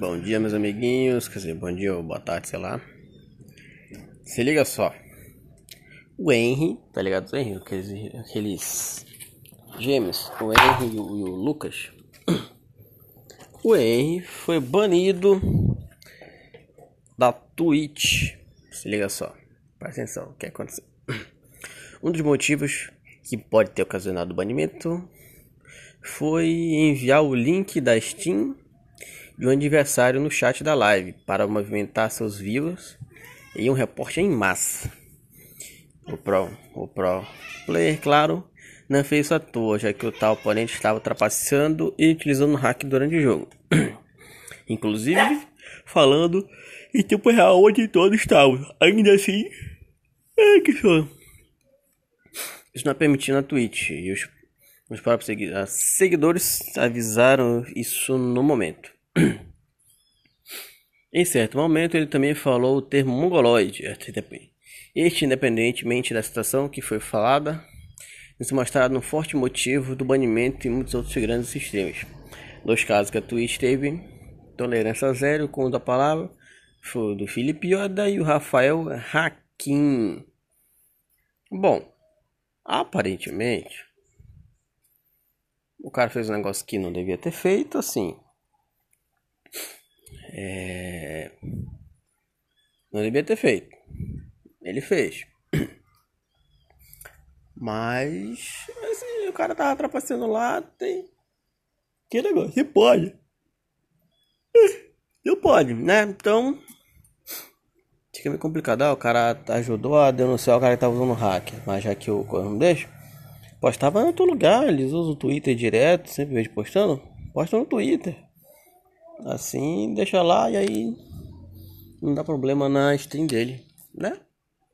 Bom dia, meus amiguinhos. Quer dizer, bom dia ou boa tarde, sei lá. Se liga só. O Henry, tá ligado? O Henry, aqueles, aqueles gêmeos. O Henry e o, e o Lucas. O Henry foi banido da Twitch. Se liga só. Presta atenção. O que aconteceu? Um dos motivos que pode ter ocasionado o banimento foi enviar o link da Steam de um adversário no chat da live para movimentar seus views e um reporte em massa. O Pro, o Pro Player, claro, não fez isso à toa, já que o tal oponente estava trapaceando e utilizando o hack durante o jogo. Inclusive, falando em tempo real onde todos estavam. Ainda assim, é que só. Isso não é permitido na Twitch e os, os próprios seguidores avisaram isso no momento. Em certo momento, ele também falou o termo mongoloide. Este, independentemente da situação que foi falada, se mostrado um forte motivo do banimento em muitos outros grandes sistemas. Dois casos que a Twitch teve tolerância zero com o da palavra foi o do Felipe Yoda e o Rafael Hakim. Bom, aparentemente, o cara fez um negócio que não devia ter feito, assim. É... Não devia ter feito. Ele fez. Mas assim, o cara tava trapaceando lá, tem. Que negócio? Você pode. Não pode, né? Então. Fica meio complicado. Ah, o cara ajudou a denunciar o cara que tava usando hack. Mas já que o não deixa. Postava em outro lugar. Eles usam o Twitter direto, sempre vejo postando. Posta no Twitter. Assim, deixa lá e aí não dá problema na stream dele, né?